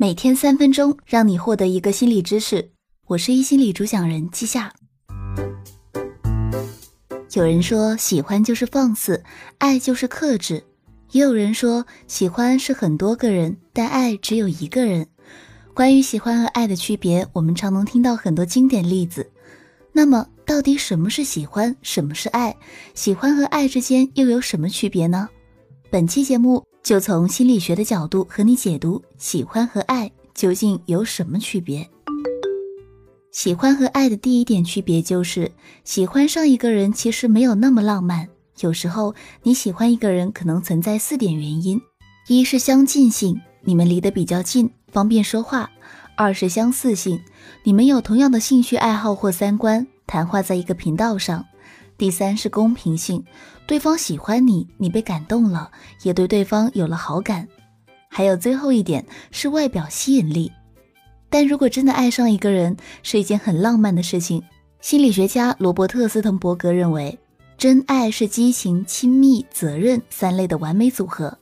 每天三分钟，让你获得一个心理知识。我是一心理主讲人季夏。有人说，喜欢就是放肆，爱就是克制；也有人说，喜欢是很多个人，但爱只有一个人。关于喜欢和爱的区别，我们常能听到很多经典例子。那么，到底什么是喜欢，什么是爱？喜欢和爱之间又有什么区别呢？本期节目。就从心理学的角度和你解读喜欢和爱究竟有什么区别。喜欢和爱的第一点区别就是，喜欢上一个人其实没有那么浪漫。有时候你喜欢一个人可能存在四点原因：一是相近性，你们离得比较近，方便说话；二是相似性，你们有同样的兴趣爱好或三观，谈话在一个频道上。第三是公平性，对方喜欢你，你被感动了，也对对方有了好感。还有最后一点是外表吸引力。但如果真的爱上一个人是一件很浪漫的事情，心理学家罗伯特斯滕伯格认为，真爱是激情、亲密、责任三类的完美组合。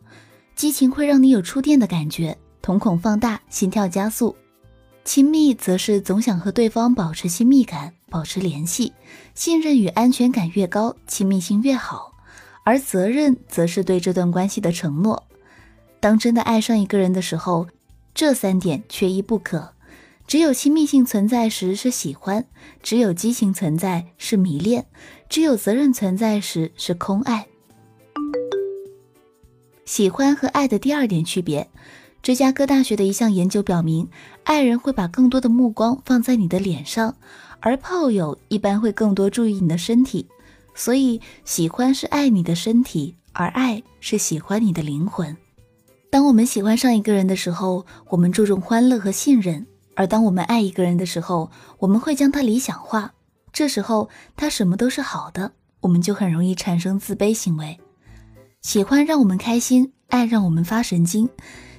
激情会让你有触电的感觉，瞳孔放大，心跳加速；亲密则是总想和对方保持亲密感。保持联系，信任与安全感越高，亲密性越好；而责任则是对这段关系的承诺。当真的爱上一个人的时候，这三点缺一不可。只有亲密性存在时是喜欢，只有激情存在是迷恋，只有责任存在时是空爱。喜欢和爱的第二点区别。芝加哥大学的一项研究表明，爱人会把更多的目光放在你的脸上，而炮友一般会更多注意你的身体。所以，喜欢是爱你的身体，而爱是喜欢你的灵魂。当我们喜欢上一个人的时候，我们注重欢乐和信任；而当我们爱一个人的时候，我们会将他理想化。这时候，他什么都是好的，我们就很容易产生自卑行为。喜欢让我们开心，爱让我们发神经。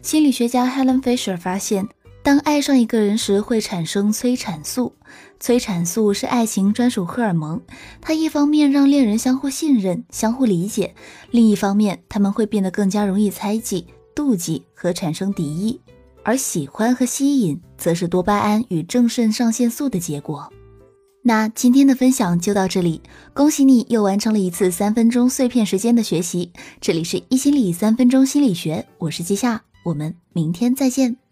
心理学家 Helen Fisher 发现，当爱上一个人时，会产生催产素。催产素是爱情专属荷尔蒙，它一方面让恋人相互信任、相互理解，另一方面他们会变得更加容易猜忌、妒忌和产生敌意。而喜欢和吸引，则是多巴胺与正肾上腺素的结果。那今天的分享就到这里，恭喜你又完成了一次三分钟碎片时间的学习。这里是一心理三分钟心理学，我是季夏。我们明天再见。